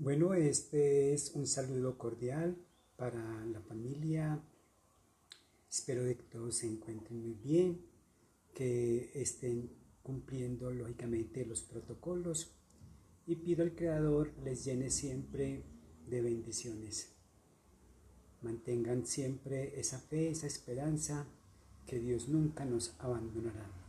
Bueno, este es un saludo cordial para la familia. Espero que todos se encuentren muy bien, que estén cumpliendo lógicamente los protocolos y pido al Creador les llene siempre de bendiciones. Mantengan siempre esa fe, esa esperanza que Dios nunca nos abandonará.